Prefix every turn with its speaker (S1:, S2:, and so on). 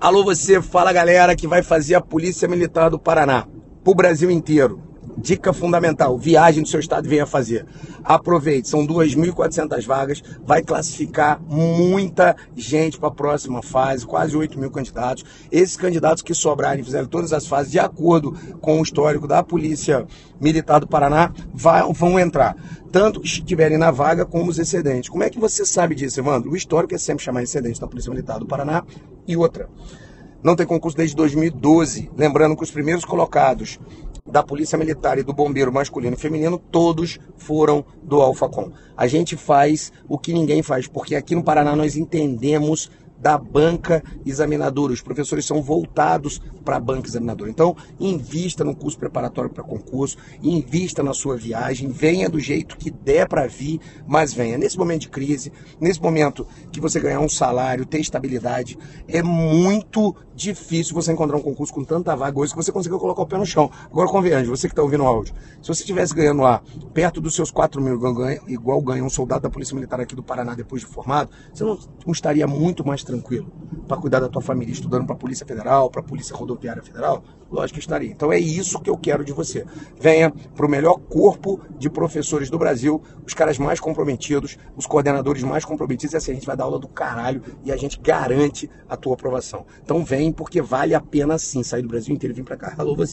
S1: Alô você, fala galera que vai fazer a Polícia Militar do Paraná pro Brasil inteiro. Dica fundamental: viagem do seu estado venha fazer. Aproveite, são 2.400 vagas, vai classificar muita gente para a próxima fase, quase 8 mil candidatos. Esses candidatos que sobrarem, fizeram todas as fases de acordo com o histórico da Polícia Militar do Paraná, vão entrar. Tanto estiverem na vaga como os excedentes. Como é que você sabe disso, Evandro? O histórico é sempre chamar excedente da Polícia Militar do Paraná e outra. Não tem concurso desde 2012. Lembrando que os primeiros colocados da Polícia Militar e do Bombeiro masculino e feminino, todos foram do Alfacom. A gente faz o que ninguém faz, porque aqui no Paraná nós entendemos da banca examinadora. Os professores são voltados para a banca examinadora. Então, invista no curso preparatório para concurso, invista na sua viagem, venha do jeito que der para vir, mas venha. Nesse momento de crise, nesse momento que você ganhar um salário, ter estabilidade, é muito difícil você encontrar um concurso com tanta vaga hoje que você conseguiu colocar o pé no chão. Agora, convenhamos, você que está ouvindo o áudio, se você estivesse ganhando lá perto dos seus 4 mil, igual ganha um soldado da Polícia Militar aqui do Paraná depois de formado, você não estaria muito mais tranquilo para cuidar da tua família, estudando para a Polícia Federal, para a Polícia Rodoviária Federal? Lógico que estaria. Então é isso que eu quero de você. Venha para o melhor corpo de professores do Brasil, os caras mais comprometidos, os coordenadores mais comprometidos, e assim a gente vai dar aula do caralho e a gente garante a tua aprovação. Então vem porque vale a pena sim sair do Brasil inteiro e vir para cá. Alô, você.